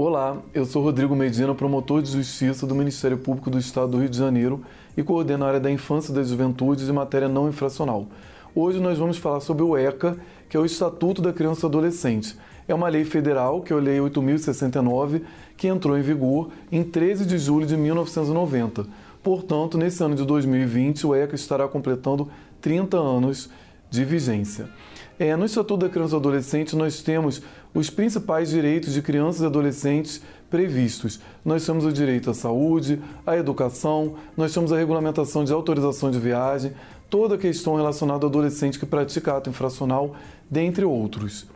Olá, eu sou Rodrigo Medina, promotor de justiça do Ministério Público do Estado do Rio de Janeiro e coordeno a área da infância e das juventudes e matéria não infracional. Hoje nós vamos falar sobre o ECA, que é o Estatuto da Criança e Adolescente. É uma lei federal, que é a Lei 8069, que entrou em vigor em 13 de julho de 1990. Portanto, nesse ano de 2020, o ECA estará completando 30 anos de vigência. É, no Estatuto da Criança e Adolescente, nós temos os principais direitos de crianças e adolescentes previstos. Nós temos o direito à saúde, à educação, nós temos a regulamentação de autorização de viagem, toda a questão relacionada ao adolescente que pratica ato infracional, dentre outros.